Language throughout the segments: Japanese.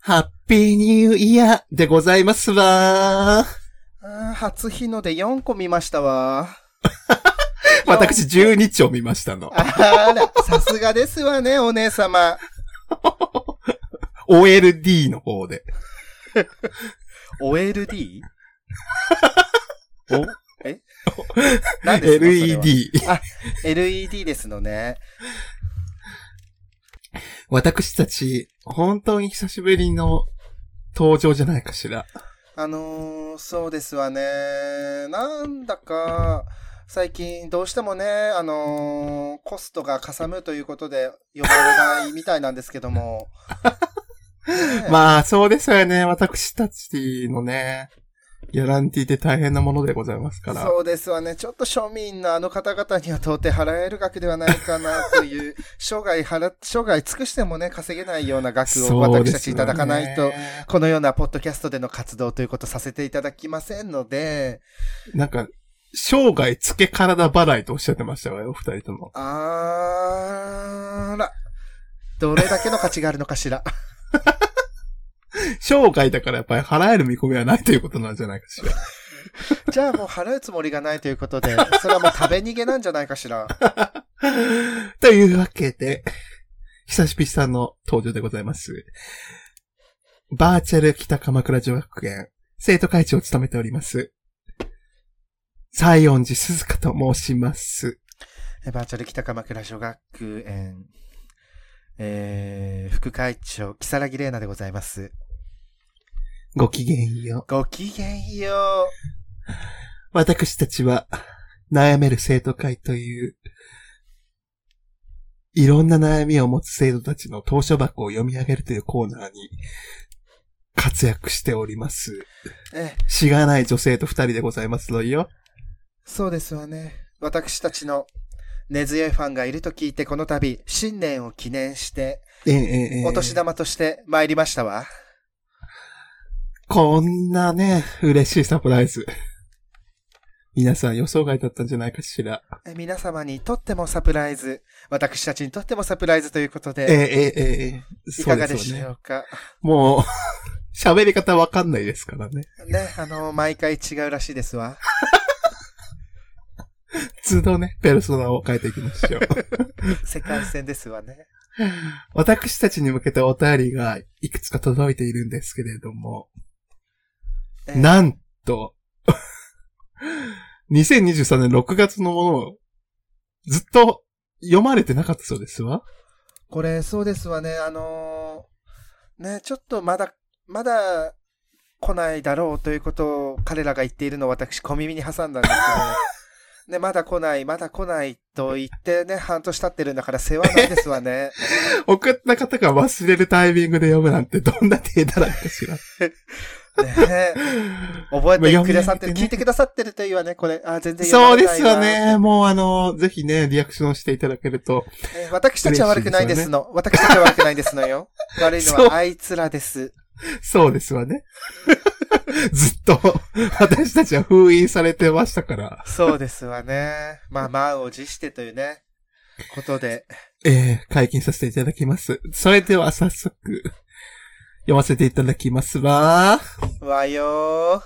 ハッピーニューイヤーでございますわ。あー初日の出4個見ましたわ。私12丁見ましたの。あら、さすがですわね、お姉様。OLD の方で。OLD? お？え？何ですかそれは？LED。あ、LED ですのね。私たち、本当に久しぶりの登場じゃないかしら。あのー、そうですわね。なんだか、最近どうしてもね、あのー、コストがかさむということで呼ばれないみたいなんですけども。ねえまあ、そうですよね。私たちのね、ギャランティーって大変なものでございますから。そうですわね。ちょっと庶民のあの方々には到底払える額ではないかなという、生涯払っ、生涯尽くしてもね、稼げないような額を私たちいただかないと、このようなポッドキャストでの活動ということさせていただきませんので、なんか、生涯付け体払いとおっしゃってましたわよ、お二人とも。あーら、どれだけの価値があるのかしら。生涯だからやっぱり払える見込みはないということなんじゃないかしら。じゃあもう払うつもりがないということで、それはもう食べ逃げなんじゃないかしら。というわけで、久しぶりさんの登場でございます。バーチャル北鎌倉女学園、生徒会長を務めております。西園寺鈴香と申します。えバーチャル北鎌倉女学園、えー、副会長、木更木玲奈でございます。ごきげんよう。ごきげんよ私たちは、悩める生徒会という、いろんな悩みを持つ生徒たちの当書箱を読み上げるというコーナーに、活躍しております。う。え、しがない女性と二人でございますのよ。そうですわね。私たちの根強いファンがいると聞いて、この度、新年を記念して、ええええええお年玉として参りましたわ。こんなね、嬉しいサプライズ。皆さん予想外だったんじゃないかしら。え皆様にとってもサプライズ、私たちにとってもサプライズということええで、ええええいかがで。しょうか？もう、喋り方わかんないですからね。ね、あの、毎回違うらしいですわ。都度ね、ペルソナを変えていきましょう。世界線ですわね。私たちに向けてお便りがいくつか届いているんですけれども、えなんと、2023年6月のものをずっと読まれてなかったそうですわ。これ、そうですわね。あのーね、ちょっとまだ、まだ来ないだろうということを彼らが言っているのを私小耳に挟んだんですけど、ね、まだ来ない、まだ来ないと言ってね、半年経ってるんだから世話ないですわね。送った方が忘れるタイミングで読むなんてどんな手だらいかしら。ね覚えてくださってる、聞いてくださってるというはね、これ、あ、全然読そうですよね。もうあの、ぜひね、リアクションしていただけると。えー私たちは悪くないですの。私たちは悪くないですのよ。悪いのはあいつらです。そうですわね。ずっと、私たちは封印されてましたから。そうですわね。まあ、満を持してというね、ことで。えー、解禁させていただきます。それでは早速、読ませていただきますわ。わよー。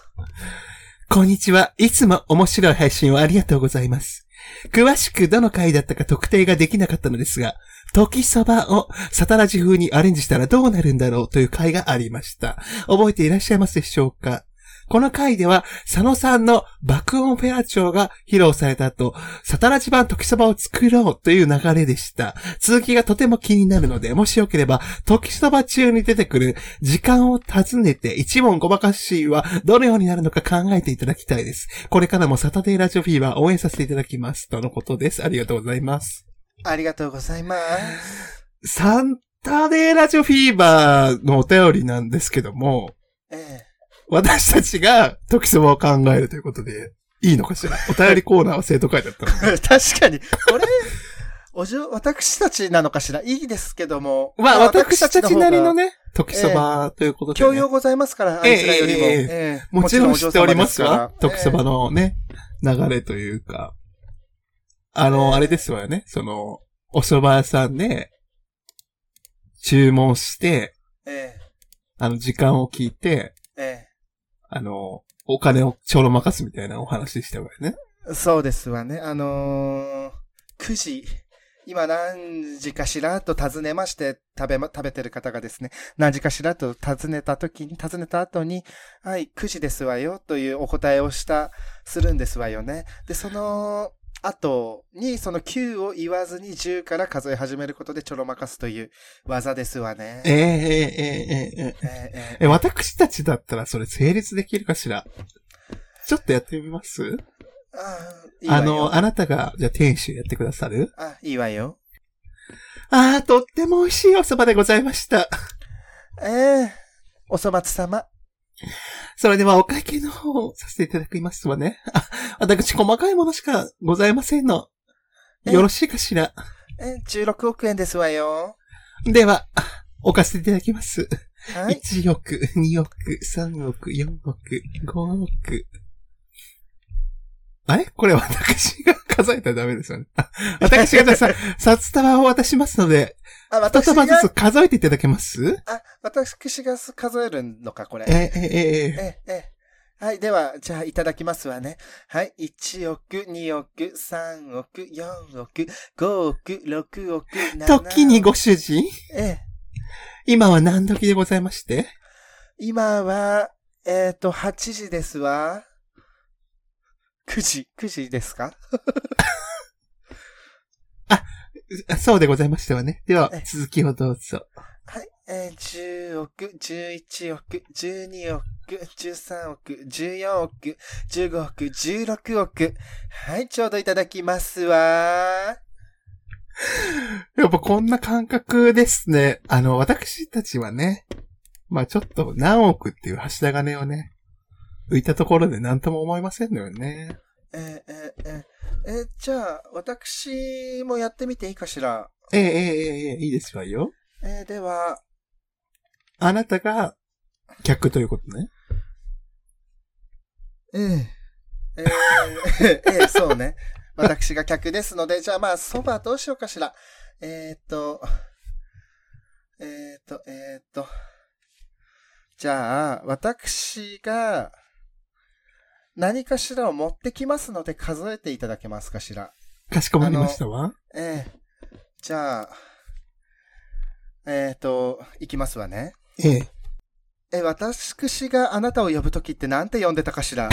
こんにちは。いつも面白い配信をありがとうございます。詳しくどの回だったか特定ができなかったのですが、時そばをサタラジ風にアレンジしたらどうなるんだろうという回がありました。覚えていらっしゃいますでしょうか？この回では、佐野さんの爆音フェラチョが披露された後、サタラジ版時そばを作ろうという流れでした。続きがとても気になるので、もしよければ、時そば中に出てくる時間を尋ねて一問ごまかしはどのようになるのか考えていただきたいです。これからもサタデーラジオフィーバー応援させていただきます。とのことです。ありがとうございます。ありがとうございます。サンタデーラジオフィーバーのお便りなんですけども、え私たちが時そばを考えるということで、いいのかしら？お便りコーナーは生徒会だったので。え 確かに、これ、おじょ、私たちなのかしら？いいですけども。まあ、私たちなりのね。ね、時そばということで、ね。教養ございますから、あいつらよりも。ええええええもちろん知っておりますから時そばのね、流れというか。あの、あれですわよね。その、お蕎麦屋さんで、注文して、えあの、時間を聞いて、ええあの、お金をちょろまかすみたいなお話でしたわよね。そうですわね。あのー、9時、今何時かしらと尋ねまして、食べま、食べてる方がですね、何時かしらと尋ねた時に、尋ねた後に、はい、9時ですわよ、というお答えをした、するんですわよね。で、その、あとにその9を言わずに10から数え始めることでちょろまかすという技ですわね。えー、えー、えー、えー、ええー、私たちだったらそれ成立できるかしら？ちょっとやってみます？あの、あなたが、じゃあ店主やってくださる？あ、いいわよ。ああ、とっても美味しいお蕎麦でございました。ええー、お蕎麦様。それではお会計の方をさせていただきますわね。あ、私細かいものしかございませんの。え？よろしいかしら？え、16億円ですわよ。では、置かせていただきます。はい。1億、2億、3億、4億、5億。あれ？これ私が数えたらダメですよね。あ私がじゃあさ、札束を渡しますので、あ、二私が束ずつ数えていただけます？あ、私が数えるのか、これ。え、え、え、え、え、え。はい。では、じゃあ、いただきますわね。はい。1億、2億、3億、4億、5億、6億、7億。時にご主人？ええ。今は何時でございまして？今は、えっ、と、8時ですわ。9時、9時ですか？あそうでございましたわね。ではえ、続きをどうぞ。はい。えー、10億、11億、12億、13億、14億、15億、16億。はい、ちょうどいただきますわ。やっぱこんな感覚ですね。あの、私たちはね、まあちょっと何億っていう柱金をね、浮いたところで何とも思いませんのよね。えー、えー、えー、えーじゃあ、私もやってみていいかしら？ええええええいいですわよ。えー、では、あなたが客ということね。えええー、えー、そうね。私が客ですので、じゃあまあ、そばどうしようかしら。えー、っと、えー、っと、えー、っと。じゃあ、私が、何かしらを持ってきますので数えていただけますかしら？かしこまりましたわ。ええじゃあ、えー、っと、いきますわね。ええ。え、私があなたを呼ぶときってなんて呼んでたかしら？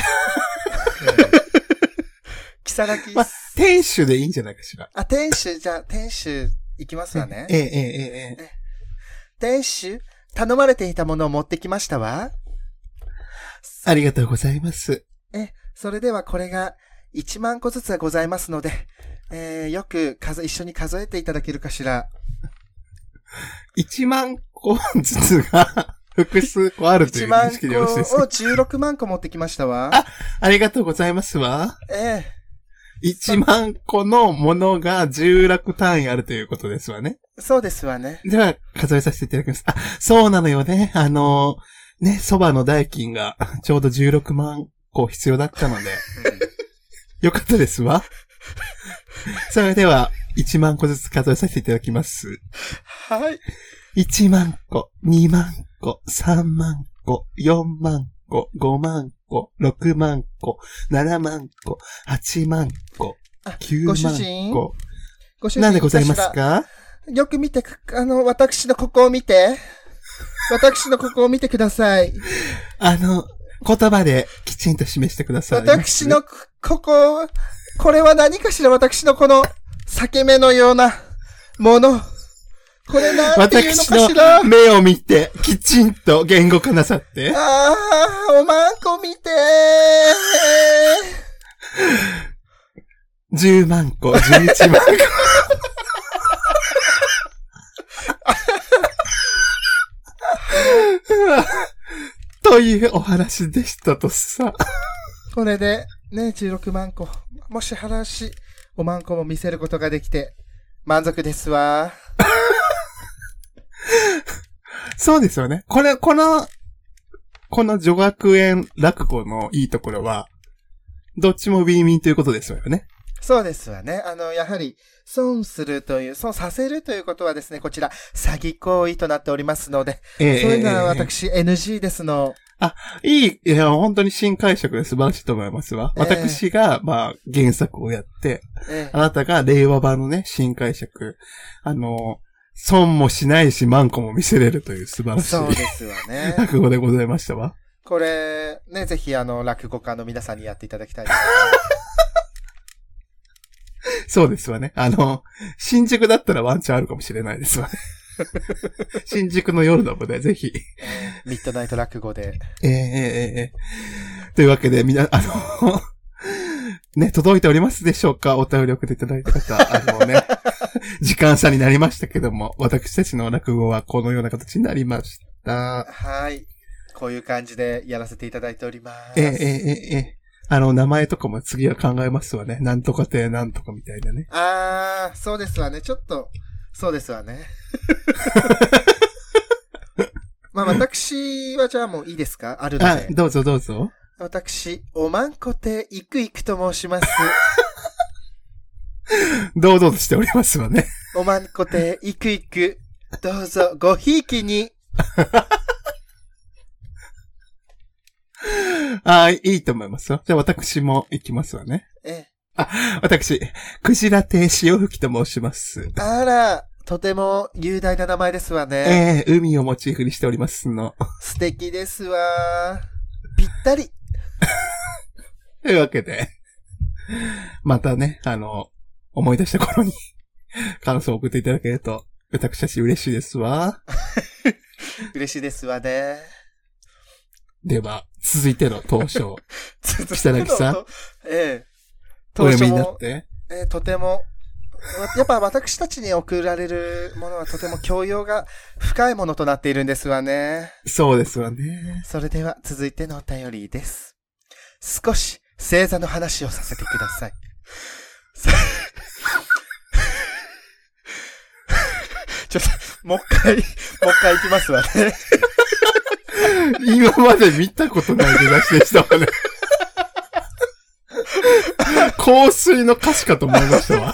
キサラキまあ、店主でいいんじゃないかしら。あ、店主、じゃあ、店主、行きますわね。えええええええ店主、頼まれていたものを持ってきましたわ。ありがとうございます。え、それではこれが1万個ずつはございますので、えー、よく数、一緒に数えていただけるかしら。1万個ずつが 複数個あるとい1う認万識でよろしいです個をか16万個持ってきましたわ。あありがとうございますわ。え1万個のものが16単位あるということですわね。えそうですわね。では、数えさせていただきます。あ、そうなのよね。あの、ね、蕎麦の代金がちょうど16万個必要だったので、よかったですわ。それでは、1万個ずつ数えさせていただきます。はい。1万個、2万個、3万個、4万個、5万個、6万個、7万個、8万個、あ9ご主万人？個。ご主人なんでございますか？よく見てく、あの、私のここを見て。私のここを見てください。あの、言葉できちんと示してください。私のこここ、これは何かしら私のこの裂け目のようなもの。これなんていうの私かしらの目を見て、きちんと言語化なさって。ああ、おまんこ見て10万個、11万個。というお話でしたとさ。これで、ね、16万個。もし話、おまんこも見せることができて、満足ですわ。そうですよね。これ、この、この女学園落語のいいところは、どっちもウィンウィンということですよね。そうですわね。あの、やはり、損するという、損させるということはですね、こちら、詐欺行為となっておりますので、ええそういうのはええ私 NG ですの。いい、いや、本当に新解釈で素晴らしいと思いますわ。ええ私が、まあ、原作をやって、ええあなたが令和版のね、新解釈。あの、損もしないし、マンコも見せれるという素晴らしいそうですわね。落語でございましたわ。これ、ね、ぜひ、あの、落語家の皆さんにやっていただきたいです そうですわね。あの、新宿だったらワンチャンあるかもしれないですわね。新宿の夜の部で、ぜひ。ミッドナイト落語で。えー、ええー、えというわけで、みな、あの、ね、届いておりますでしょうか？お便り送っていただいた方、あのね、時間差になりましたけども、私たちの落語はこのような形になりました。はい。こういう感じでやらせていただいております。えー、ええええあの、名前とかも次は考えますわね。なんとかてなんとかみたいなね。あー、そうですわね。ちょっと、そうですわね。まあ、私はじゃあもういいですか？あるので、。あどうぞどうぞ。私、おまんこていくいくと申します。堂々としておりますわね。おまんこていくいく、どうぞごひいきに。あいいと思いますよ。じゃあ私も行きますわね。え、私、クジラ亭潮吹きと申します。あら、とても雄大な名前ですわね。ええ海をモチーフにしておりますの。素敵ですわ。ぴったり。というわけで、またね、あの、思い出した頃に感想を送っていただけると、私たち嬉しいですわ。嬉しいですわね。では、続いての当初、北木さん。ええ。お読みになもって。えーとても、やっぱ私たちに送られるものはとても教養が深いものとなっているんですわね。そうですわね。それでは続いてのお便りです。少し星座の話をさせてください。さ ちょっと、もう一回、もう一回いきますわね。今まで見たことない出だしでしたわね。香水の歌詞かと思いましたわ。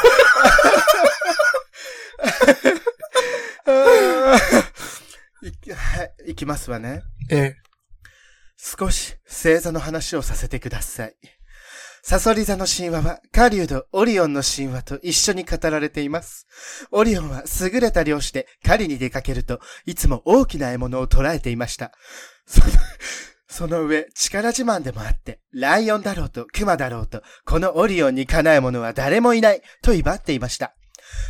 いきはい、いきますわね。え少し星座の話をさせてください。サソリ座の神話は、狩人オリオンの神話と一緒に語られています。オリオンは優れた漁師で狩りに出かけると、いつも大きな獲物を捕らえていました。その、その上、力自慢でもあって、ライオンだろうとクマだろうと、このオリオンにかなう者は誰もいない、と威張っていました。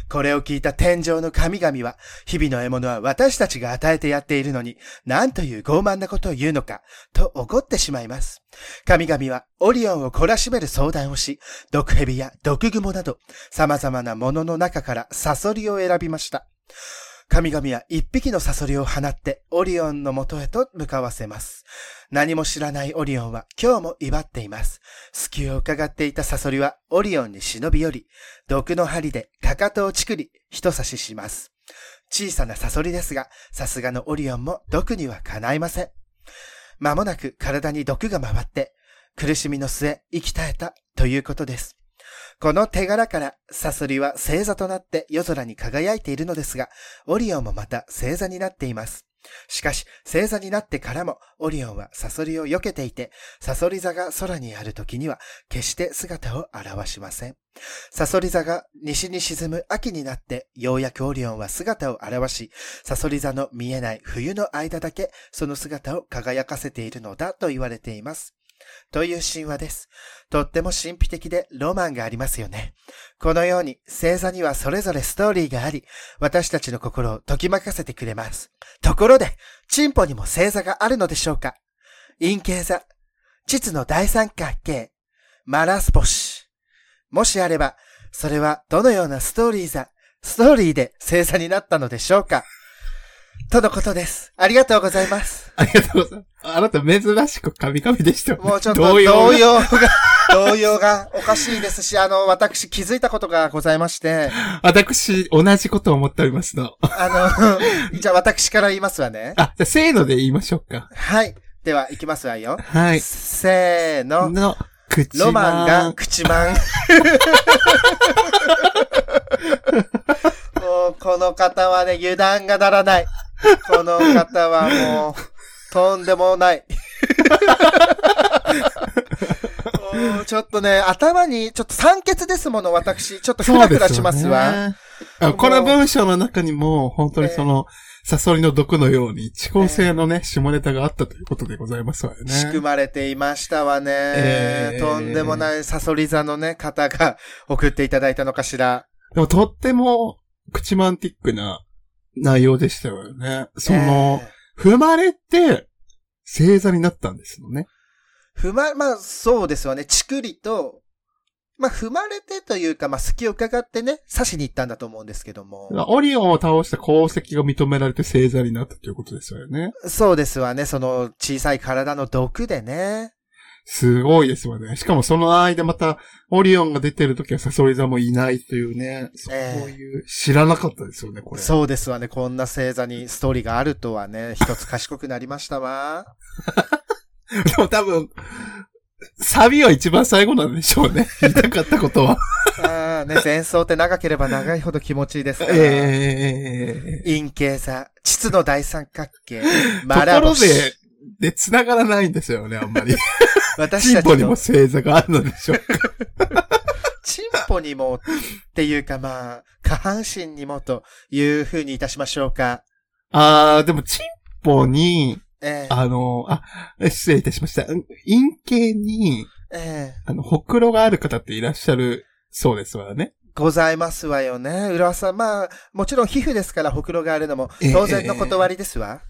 これを聞いた天上の神々は、日々の獲物は私たちが与えてやっているのに、なんという傲慢なことを言うのか、と怒ってしまいます。神々はオリオンを懲らしめる相談をし、毒蛇や毒蜘蛛など、様々なものの中からサソリを選びました。神々は一匹のサソリを放ってオリオンの元へと向かわせます。何も知らないオリオンは今日も威張っています。隙を伺っていたサソリはオリオンに忍び寄り、毒の針でかかとをちくり、人差しします。小さなサソリですが、さすがのオリオンも毒にはかないません。間もなく体に毒が回って、苦しみの末、生き絶えたということです。この手柄から、サソリは星座となって夜空に輝いているのですが、オリオンもまた星座になっています。しかし、星座になってからも、オリオンはサソリを避けていて、サソリ座が空にある時には、決して姿を現しません。サソリ座が西に沈む秋になって、ようやくオリオンは姿を現し、サソリ座の見えない冬の間だけ、その姿を輝かせているのだと言われています。という神話です。とっても神秘的でロマンがありますよね。このように星座にはそれぞれストーリーがあり、私たちの心を解きまかせてくれます。ところで、チンポにも星座があるのでしょうか？陰形座、膣の大三角形、マラスポシ。もしあれば、それはどのようなストーリー座、ストーリーで星座になったのでしょうか？とのことです。ありがとうございます。ありがとうございます。あなた珍しくカミカミでした。もうちょっと動揺が動揺がおかしいですし、あの、私気づいたことがございまして、私、同じことを思っておりますの。あの、じゃあ私から言いますわね。あ、じゃあ、せーので言いましょうか。はい。では、いきますわよ。はい。せーの。の、口ロマンがン。口マン。もう、この方はね、油断がならない。この方はもう、とんでもない。もうちょっとね、頭に、ちょっと酸欠ですもの、私。ちょっとフラフラしますわ。ね。あこの文章の中にも、本当にその、サソリの毒のように、遅効性のね、下ネタがあったということでございますわよね。仕組まれていましたわね。えーとんでもないサソリ座のね、方が送っていただいたのかしら。でも、とっても、口マンティックな内容でしたよね。その、え踏まれて、星座になったんですよね。ー踏ま、まあ、そうですよね。ちくりと、まあ、踏まれてというか、まあ、隙を伺ってね、刺しに行ったんだと思うんですけども。オリオンを倒した功績が認められて星座になったということですよね。そうですわね。その小さい体の毒でね。すごいですよね。しかもその間また、オリオンが出てる時はサソリ座もいないというね。そうええいう、知らなかったですよね、これ。そうですわね。こんな星座にストーリーがあるとはね、一つ賢くなりましたわ。でも多分、サビは一番最後なんでしょうね。言いたかったことは。ああ、ね、前奏って長ければ長いほど気持ちいいですから。ええ陰形座、膣の大三角形、とマラころボシ。で、で、繋がらないんですよね、あんまり。私チンポにもたちの星座があるのでしょうか。チンポにもっていうかまあ、下半身にもという風にいたしましょうか。あー、でもチンポに、ええあの、あ、失礼いたしました。陰茎に、ええあの、ほくろがある方っていらっしゃるそうですわね。ございますわよね。浦和さん、まあ、もちろん皮膚ですからほくろがあるのもええ当然の断りですわ。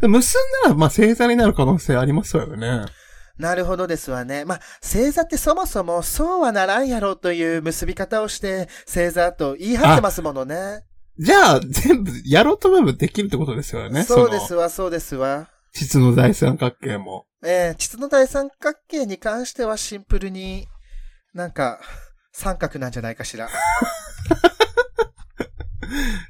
で結んだら、まあ、星座になる可能性ありますわよね。なるほどですわね。まあ、星座ってそもそもそうはならんやろという結び方をして星座と言い張ってますものね。じゃあ、全部、やろうと思えばできるってことですよね。そうですの。わ、そうですわ。膣の大三角形も。えー、膣の大三角形に関してはシンプルに、なんか、三角なんじゃないかしら。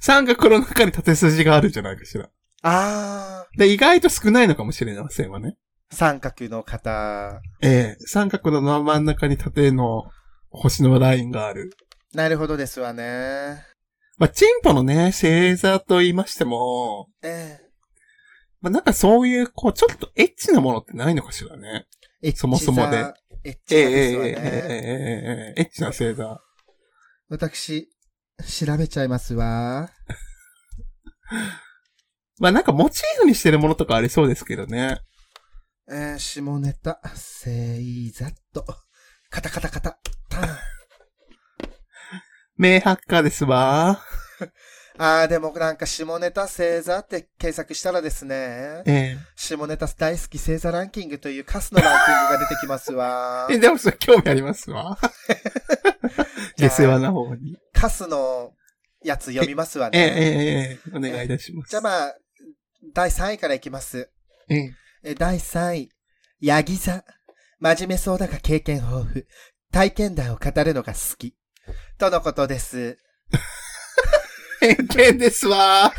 三角の中に縦筋があるんじゃないかしら。あで、意外と少ないのかもしれませんわね。ー、三角の方。ええ三角の真ん中に縦の星のラインがある。なるほどですわね。まあ、チンポのね、星座と言いましても、えまあ、なんかそういう、こう、ちょっとエッチなものってないのかしらね。ー、エッチそもそもで座。エッチええ座ですわね。ええええええエッチな星座。私、調べちゃいますわ。まあ、なんかモチーフにしてるものとかありそうですけどね。えー、下ネタ、星座と、カタカタカタ、タン。名ハッカーですわ。あー、でもなんか下ネタ星座って検索したらですね、え下ネタ大好き星座ランキングというカスのランキングが出てきますわえ。え、でもそれ興味ありますわ。下世話な方に。カスのやつ読みますわえええね。えええお願いいたします。じゃあまあ、第3位からいきます。えええ第3位、ヤギ座。真面目そうだが経験豊富。体験談を語るのが好き。とのことです。偏見ですわ。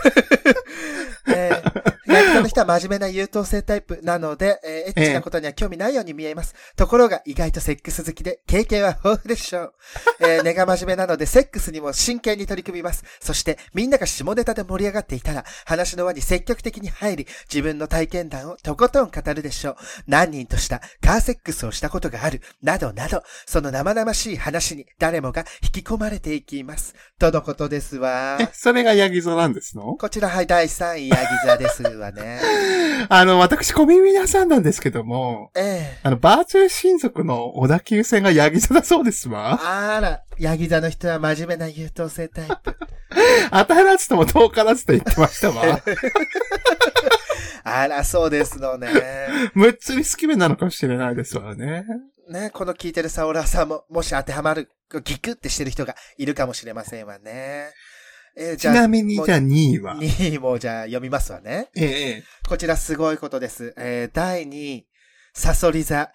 えー、ヤギ座の人は真面目な優等生タイプなので、えーエッチなことには興味ないように見えます。ところが意外とセックス好きで、経験は豊富でしょう。えー 根が真面目なので、セックスにも真剣に取り組みます。そして、みんなが下ネタで盛り上がっていたら、話の輪に積極的に入り、自分の体験談をとことん語るでしょう。何人としたカーセックスをしたことがある、などなど、その生々しい話に誰もが引き込まれていきます。とのことですわ。え、それがヤギ座なんですの？こちら、はい、第3位、ヤギ座ですわね。あの、私小耳に挟んだんですけども、ええあの、バーチャル親族の小田急線がヤギ座だそうですわ。あら、ヤギ座の人は真面目な優等生タイプ。当たらずとも遠からずと言ってましたわ。あら、そうですのね。むっつり好き目なのかもしれないですわね。ね、この聞いてるサオラーさんも、もし当てはまる、ギクってしてる人がいるかもしれませんわね。えーちなみに、じゃあ2位は？2位もじゃあ読みますわね。ええ、こちらすごいことです。えー第2位、サソリ座。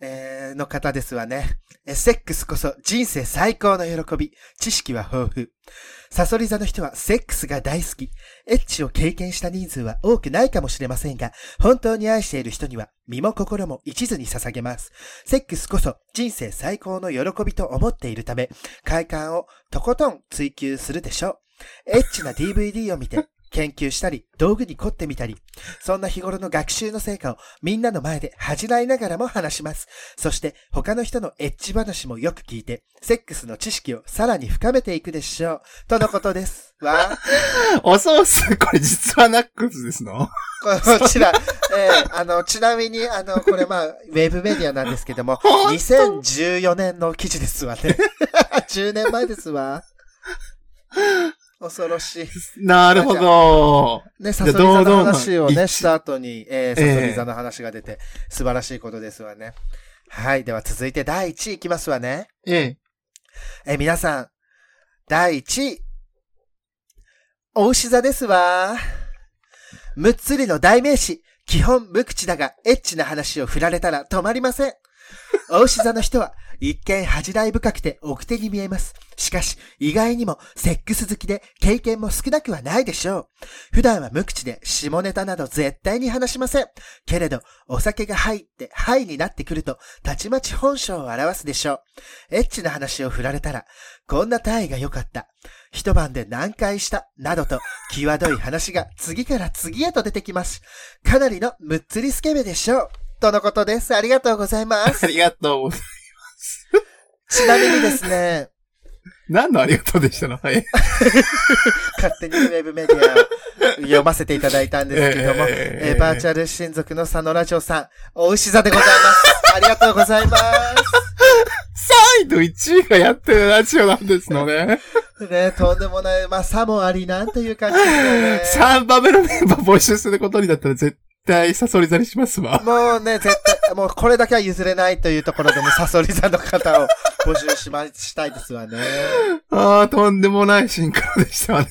えーの方ですわね。えセックスこそ人生最高の喜び。知識は豊富。サソリ座の人はセックスが大好き。エッチを経験した人数は多くないかもしれませんが、本当に愛している人には身も心も一途に捧げます。セックスこそ人生最高の喜びと思っているため、快感をとことん追求するでしょう。エッチな DVD を見て、研究したり、道具に凝ってみたり、そんな日頃の学習の成果をみんなの前で恥じらいながらも話します。そして他の人のエッチ話もよく聞いて、セックスの知識をさらに深めていくでしょう。とのことです。わ おソース、これ実はナックスですの？こちら、えーあの、ちなみに、あの、これまあ、ウェブメディアなんですけども、本当？2014年の記事ですわね。10年前ですわ。恐ろしい。なるほど。ね、サじゃあソリ座の話をね、一した後に、えー、サソリ座の話が出て、素晴らしいことですわね。はい。では続いて第1位いきますわね。ええ。えー皆さん、第1位。お牛座ですわ。むっつりの代名詞。基本無口だが、エッチな話を振られたら止まりません。お牛座の人は、一見恥じらい深くて奥手に見えます。しかし、意外にもセックス好きで経験も少なくはないでしょう。普段は無口で下ネタなど絶対に話しません。けれど、お酒が入って、ハイになってくると、たちまち本性を表すでしょう。エッチな話を振られたら、こんな体位が良かった。一晩で何回した、などと、際どい話が次から次へと出てきます。かなりのむっつりスケベでしょう。とのことです。ありがとうございます あ。りがとうございちなみにですね、何のありがとうでしたの？はい。勝手にウェブメディアを読ませていただいたんですけども、えええーバーチャル親族の佐野ラジオさん、お牛座でございます。ありがとうございま3位と1位がやってるラジオなんですのね。す。ね、とんでもない、まあ、さもありなんていう感じですよね。3番目のメンバー募集することになったら絶対サソリ座にしますわ。もうね、絶対、もうこれだけは譲れないというところでね、サソリ座の方を募集しま、したいですわね。ああ、とんでもないシンクロでしたわね。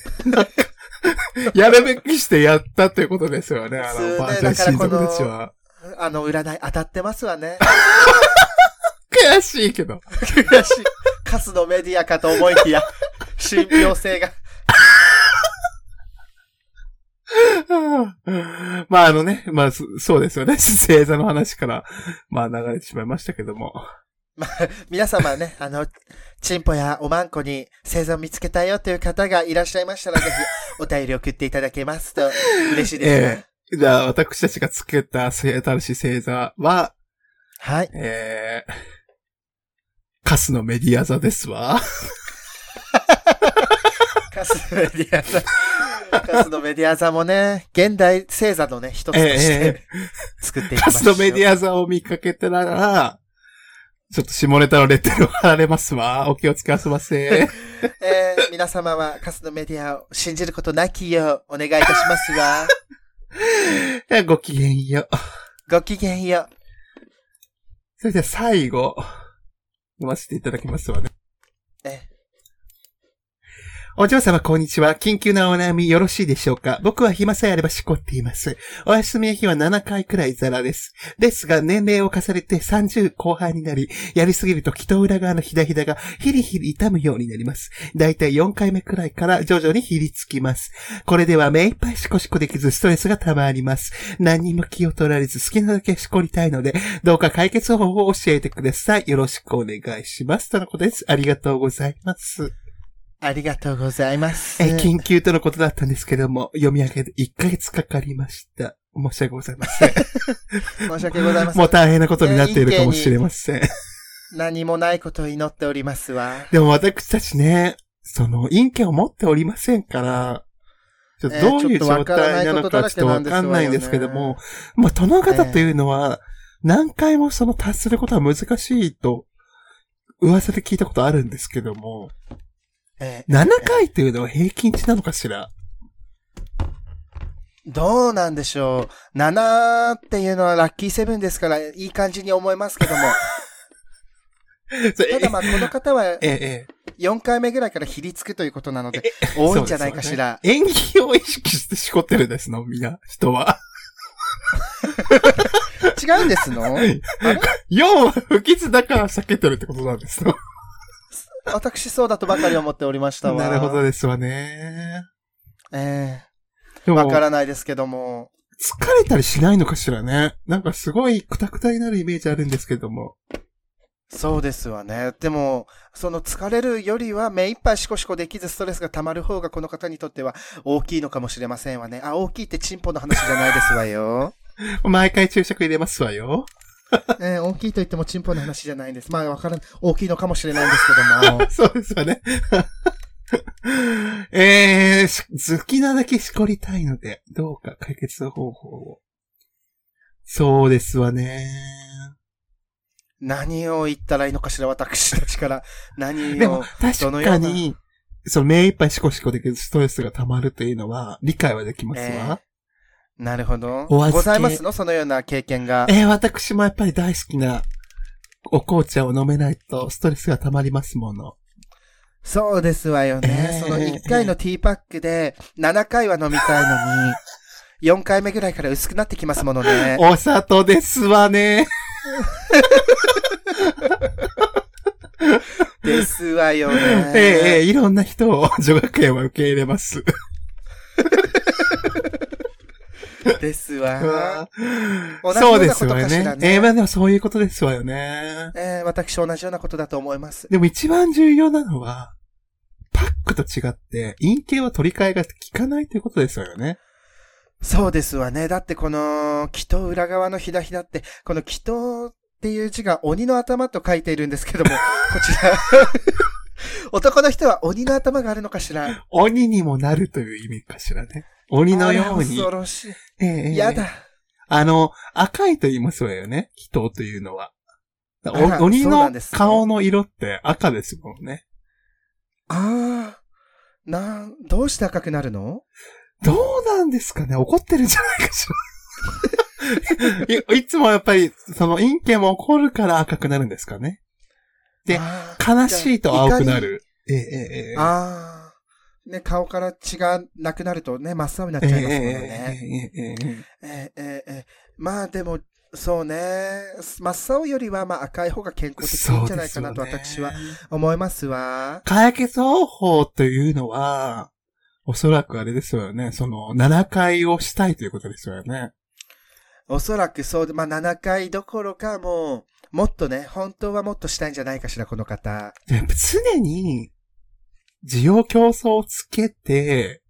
やるべきしてやったっていうことですよね。あの、バーチャル親族たちは。あの、占い当たってますわね。悔しいけど。悔しい。カスのメディアかと思いきや、信憑性が。まああのね、まあそそうですよね。星座の話から、まあ流れてしまいましたけども。皆様ね、あの、チンポやおまんこに星座を見つけたよという方がいらっしゃいましたら、ぜひお便り送っていただけますと嬉しいですね。じゃあ、私たちがつけた星新しい星座は、はい。えー、カスのメディア座ですわ。カスメディア座。カスのメディア座もね、現代星座のね、一つとして、え作っていきカましょう。スのメディア座を見かけたら、ちょっと下ネタのレッテルを貼られますわ。お気をつけあそばせ。えー皆様はカスのメディアを信じることなきようお願いいたしますわ。ごきげんよう。ごきげんよそれでは最後、読ませていただきますわね。う。えお嬢様、こんにちは。緊急なお悩みよろしいでしょうか？僕は暇さえあればしこっています。お休みの日は7回くらいザラです。ですが、年齢を重ねて30後半になり、やりすぎると気と裏側のひだひだがヒリヒリ痛むようになります。だいたい4回目くらいから徐々にひりつきます。これでは目いっぱいシコシコできずストレスが溜まります。何にも気を取られず好きなだけしこりたいので、どうか解決方法を教えてください。よろしくお願いします。とのことです。ありがとうございます。ありがとうございます。えー緊急とのことだったんですけども、読み上げで1ヶ月かかりました。申し訳ございません。申し訳ございません。もう大変なことになっているかもしれません。何もないことを祈っておりますわ。でも私たちね、その、陰キャを持っておりませんから、ちょっとえーどういう状態なのかちょっとわかんないんですけども、まあ、殿方というのは、何回もその達することは難しいと、噂で聞いたことあるんですけども、えー7回というのは平均値なのかしら？どうなんでしょう。7っていうのはラッキーセブンですから、いい感じに思いますけども。ただまあ、この方はええ、ええ。4回目ぐらいからひりつくということなので、多いんじゃないかしら。ね演技を意識してしこってるんですの、みんな、人は。違うんですの？あれ？要は不吉だから避けてるってことなんですよ。私そうだとばかり思っておりましたわ。なるほどですわね。ええわか疲らないですけども。れたりしないのかしらね。なんかすごいクタクタになるイメージあるんですけども。そうですわね。でも、その疲れるよりは目いっぱいシコシコできずストレスが溜まる方がこの方にとっては大きいのかもしれませんわね。あ、大きいってチンポの話じゃないですわよ。毎回注釈入れますわよ。えー大きいと言ってもチンポの話じゃないんです。まあわからん、大きいのかもしれないんですけども。そうですわね。えー、し好きなだけしこりたいので、どうか解決方法を。そうですわね。何を言ったらいいのかしら、私たちから。何でもを。、確どのようなかに、その目いっぱいシコシコできるストレスが溜まるというのは理解はできますわ。なるほど。お預けございますの？そのような経験が。えー私もやっぱり大好きなお紅茶を飲めないとストレスが溜まりますもの。そうですわよね。えーその1回のティーパックで7回は飲みたいのに、4回目ぐらいから薄くなってきますものね。お砂糖ですわね。ですわよえね。えええいろんな人を女学園は受け入れます。ですわ。そううですわねええまあでもそういうことですわよね。えー私同じようなことだと思います。でも一番重要なのは、パックと違って、陰形は取り替えが効かないということですよね。そうですわね。だってこの、祈祷裏側のひだひだって、この祈祷っていう字が鬼の頭と書いているんですけども、こちら。男の人は鬼の頭があるのかしら？鬼にもなるという意味かしらね。鬼のように。恐ろしい。ええええやだ。あの、赤いと言いますわよね。人というのは。鬼の顔の色って赤ですもんね。ああ。なん、どうして赤くなるの？どうなんですかね？怒ってるんじゃないかしら。いいつもやっぱり、その陰形も起こるから赤くなるんですかね。で悲しいと青くなる。ええええええああ。ね、顔から血がなくなるとね、真っ青になっちゃいますもんね。え、え、え、え、まあでも、そうね。真っ青よりは、まあ赤い方が健康的でいいんじゃないかなと私は思いますわ。すね、解決方法というのは、おそらくあれですよね。その、7回をしたいということですよね。おそらくそうで、まあ7回どころかもう、もっとね、本当はもっとしたいんじゃないかしら、この方。常に、需要競争をつけて、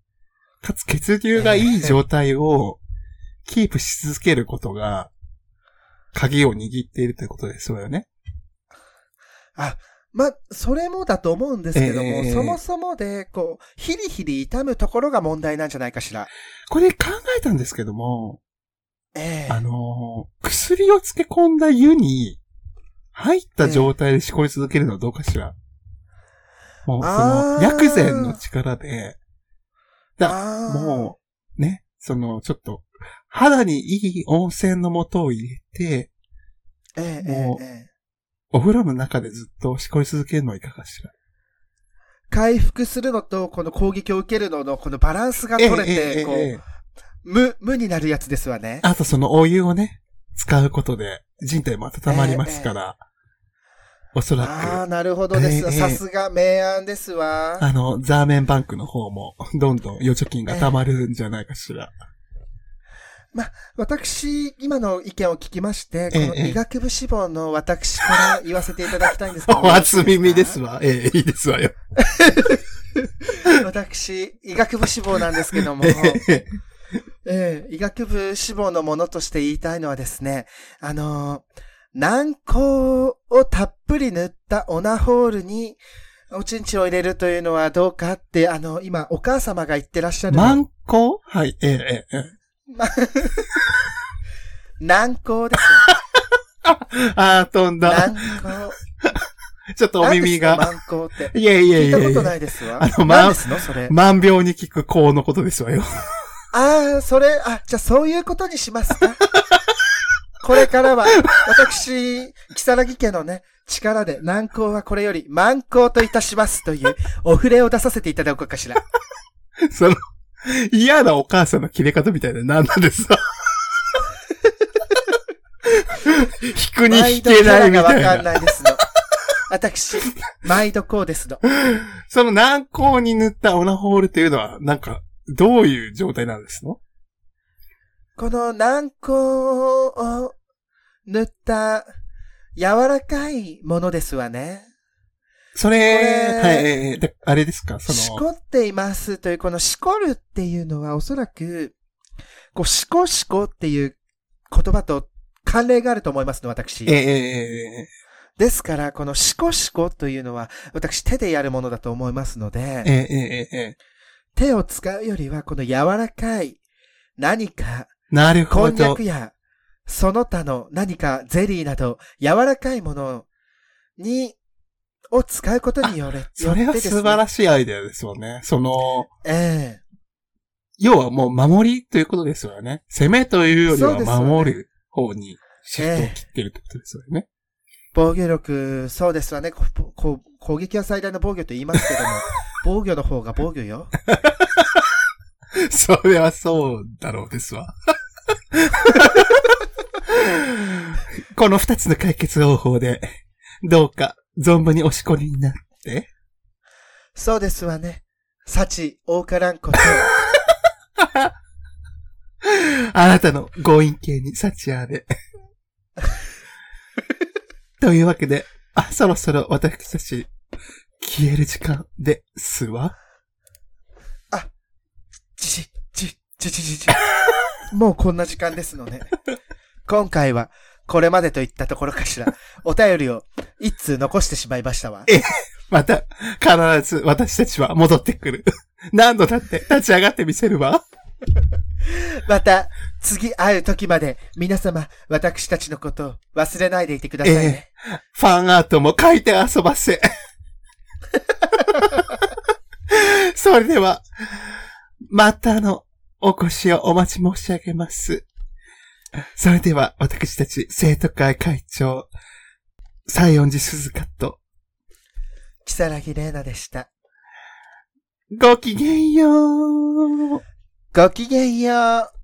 かつ血流がいい状態をキープし続けることが、鍵を握っているということですよね。あ、まあ、それもだと思うんですけども、ええそもそもで、こう、ヒリヒリ痛むところが問題なんじゃないかしら。これ考えたんですけども、ええあのー薬を漬け込んだ湯に入った状態でしこり続けるのはどうかしら。もう、その、薬膳の力で、だもう、ね、その、ちょっと、肌にいい温泉の素を入れて、えええもうええ。えお風呂の中でずっとしこり続けるのはいかがしら。回復するのと、この攻撃を受けるのの、このバランスが取れて、こえええええ。えう、無、無になるやつですわね。あとそのお湯をね、使うことで人体も温まりますから、おそらく、ああ、なるほどです。ええさすが、明暗ですわ。あの、ザーメンバンクの方も、どんどん預貯金が貯まるんじゃないかしら。私、今の意見を聞きまして、こええの医学部志望の私から言わせていただきたいんですけど。お初耳ですわ。ええ、いいですわよ。私、医学部志望なんですけども、ええええ医学部志望のものとして言いたいのはですね、あの、軟膏をたっぷり塗ったオナホールに、おちんちんを入れるというのはどうかって、あの、今、お母様が言ってらっしゃるの。マンコ？はい、ええ、ええ。ま軟膏です あー、飛んよ。だ。軟膏。ちょっとお耳が。軟膏って。いやいや聞いたこといやいや。ないですわ。あのま何ですのそれ。万病に効く香のことですわよ。ああ、それ、あ、じゃあそういうことにしますか？これからは、私、木更木家のね、力で、軟膏はこれより、満膏といたしますという、お触れを出させていただこうかしら。その、嫌なお母さんの切れ方みたいな何なんですか？引くに引けないみャラがわかたいな。んないですの。私、毎度こうですの。その軟膏に塗ったオナホールというのは、なんか、どういう状態なんですの？この軟膏を塗った柔らかいものですわね。それ、はいえー、であれですか？そしの、こっていますという、このしこるっていうのはおそらく、こう、しこしこっていう言葉と関連があると思いますの、私。えー、えですから、このしこしこというのは、私手でやるものだと思いますのー、で、えー、えー、え手を使うよりは、この柔らかい何か、ー、なるこんにゃほど。くや、その他の何かゼリーなど、柔らかいものに、を使うことによれ、それは素晴らしい。アイデアですよね。その、ええ要はもう守りということですよね。攻めというよりは守る方にシフトを切ってるってことですよね。防御力、そうですわね。ここ攻撃は最大の防御と言いますけども、防御の方が防御よ。それはそうだろうですわ。この二つの解決方法で、どうか存分におしこりになって、そうですわね。幸多からんこと。あなたのご隠形に幸あれ。というわけで、あ、そろそろ私たち、消える時間ですわ。ちち、ち、ち、ち、ち、ち。もうこんな時間ですのね。今回は、これまでといったところかしら。お便りを、一通残してしまいましたわ。また、必ず私たちは戻ってくる。何度だって立ち上がってみせるわ。また、次会う時まで、皆様、私たちのことを忘れないでいてくださいね。ファンアートも書いて遊ばせ。それでは、またのお越しをお待ち申し上げます。それでは、私たち生徒会会長、西園寺鈴香と、木更木玲奈でした。ごきげんよう。ごきげんよう。